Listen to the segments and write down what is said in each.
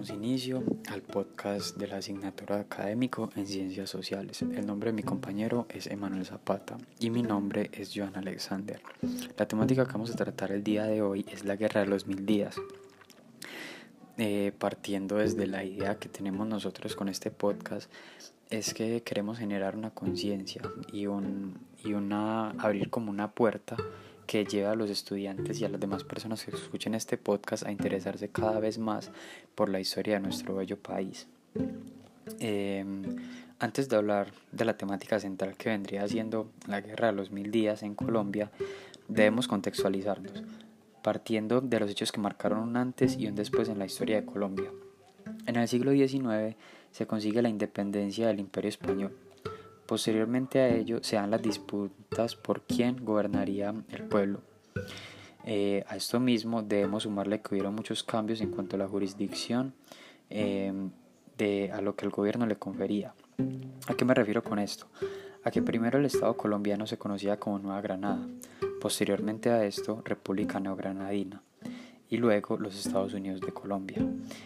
Damos inicio al podcast de la asignatura académico en Ciencias Sociales. El nombre de mi compañero es Emanuel Zapata y mi nombre es Joan Alexander. La temática que vamos a tratar el día de hoy es la Guerra de los Mil Días. Eh, partiendo desde la idea que tenemos nosotros con este podcast, es que queremos generar una conciencia y, un, y una, abrir como una puerta que lleva a los estudiantes y a las demás personas que escuchen este podcast a interesarse cada vez más por la historia de nuestro bello país. Em, antes de hablar de la temática central que vendría siendo la guerra de los mil días en Colombia, debemos contextualizarnos, partiendo de los hechos que marcaron un antes y un después en la historia de Colombia. En el siglo XIX se consigue la independencia del Imperio Español Posteriormente a ello se dan las disputas por quién gobernaría el pueblo. Eh, a esto mismo debemos sumarle que hubieron muchos cambios en cuanto a la jurisdicción em, de, a lo que el gobierno le confería. ¿A qué me refiero con esto? A que primero el Estado colombiano se conocía como Nueva Granada, posteriormente a esto República Neogranadina y luego los Estados Unidos de Colombia.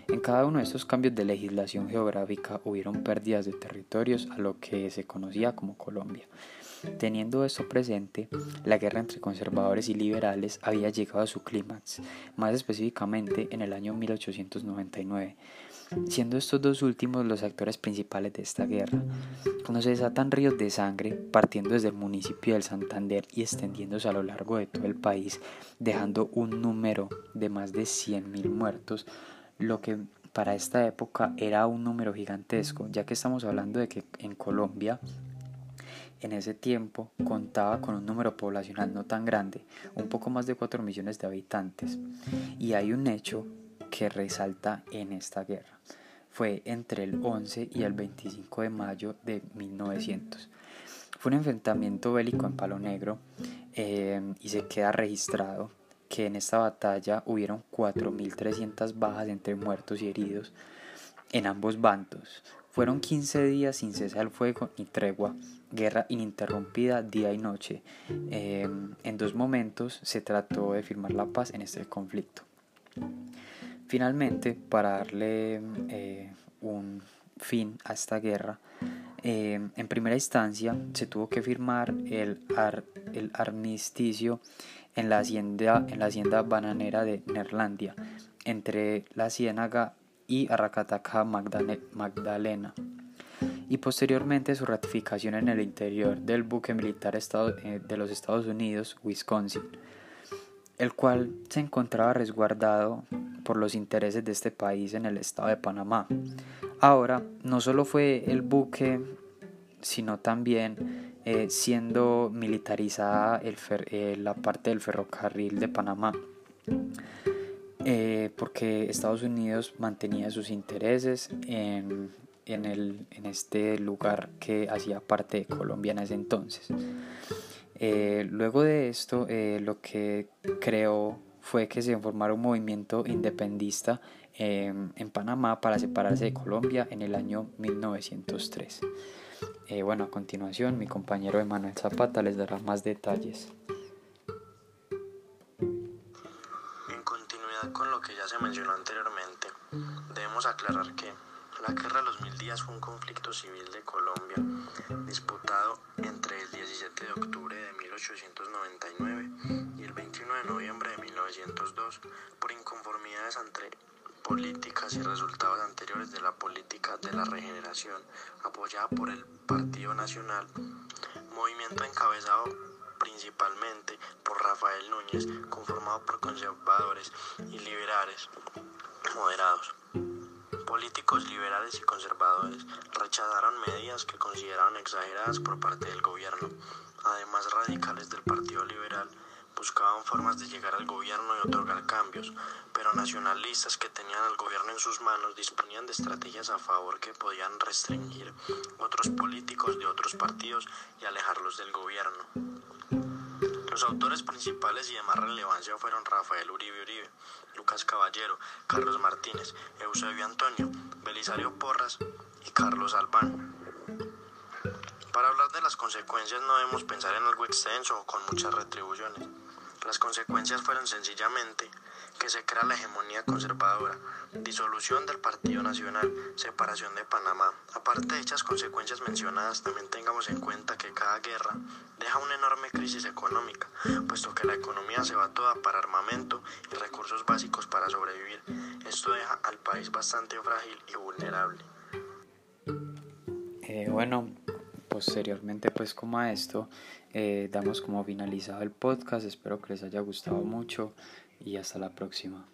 En cada uno de estos cambios de legislación geográfica hubieron pérdidas de territorios a lo que se conocía como Colombia. Teniendo esto presente, la guerra entre conservadores y liberales había llegado a su clímax, más específicamente en el año 1899, siendo estos dos últimos los actores principales de esta guerra. Cuando se desatan ríos de sangre, partiendo desde el municipio del Santander y extendiéndose a lo largo de todo el país, dejando un número de más de 100.000 muertos, lo que para esta época era un número gigantesco, ya que estamos hablando de que en Colombia en ese tiempo contaba con un número poblacional no tan grande, un poco más de 4 millones de habitantes. Y hay un hecho que resalta en esta guerra. Fue entre el 11 y el 25 de mayo de 1900. Fue un enfrentamiento bélico en Palo Negro eh, y se queda registrado que en esta batalla hubieron 4.300 bajas entre muertos y heridos en ambos bandos. Fueron 15 días sin cesar el fuego ni tregua, guerra ininterrumpida día y noche. Eh, en dos momentos se trató de firmar la paz en este conflicto. Finalmente, para darle eh, un fin a esta guerra, eh, en primera instancia se tuvo que firmar el, armisticio en la, hacienda, en la hacienda bananera de Neerlandia, entre la Ciénaga y Arracataca Magdalena, y posteriormente su ratificación en el interior del buque militar eh, de los Estados Unidos, Wisconsin, el cual se encontraba resguardado por los intereses de este país en el estado de Panamá. Ahora, no solo fue el buque, sino también eh, siendo militarizada eh, la parte del ferrocarril de Panamá, eh, porque Estados Unidos mantenía sus intereses en, en, el, en este lugar que hacía parte de Colombia en ese entonces. luego de esto, lo que creó fue que se formara un movimiento independista em, en Panamá para separarse de Colombia en el año 1903. Eh, bueno, a continuación mi compañero Emanuel Zapata les dará más detalles. En continuidad con lo que ya se mencionó anteriormente, debemos aclarar que la Guerra de los Mil Días fue un conflicto civil de Colombia disputado entre el 17 de octubre de 1899 y el 21 de noviembre de 1902 por inconformidades entre políticas y resultados anteriores de la política de la regeneración apoyada por el Partido Nacional, movimiento encabezado principalmente por Rafael Núñez, conformado por conservadores y liberales moderados. Políticos liberales y conservadores rechazaron medidas que consideraron exageradas por parte del gobierno. Además, radicales del Partido Liberal buscaban formas de llegar al gobierno y otorgar cambios, pero nacionalistas que tenían al gobierno en sus manos disponían de estrategias a favor que podían restringir otros políticos de otros partidos y alejarlos del gobierno. Los autores principales y de más relevancia fueron Rafael Uribe Uribe, Lucas Caballero, Carlos Martínez, Eusebio Antonio, Belisario Porras y Carlos Albán. Para hablar de las consecuencias no debemos pensar en algo extenso o con muchas retribuciones. Las consecuencias fueron sencillamente que se crea la hegemonía conservadora, disolución del Partido Nacional, separación de Panamá. Aparte de dichas consecuencias mencionadas, también tengamos en cuenta que cada guerra deja una enorme crisis económica, puesto que la economía se va toda para armamento y recursos básicos para sobrevivir. Esto deja al país bastante frágil y vulnerable. Eh, bueno, posteriormente pues como a esto eh, damos como finalizado el podcast. Espero que les haya gustado mucho y hasta la próxima.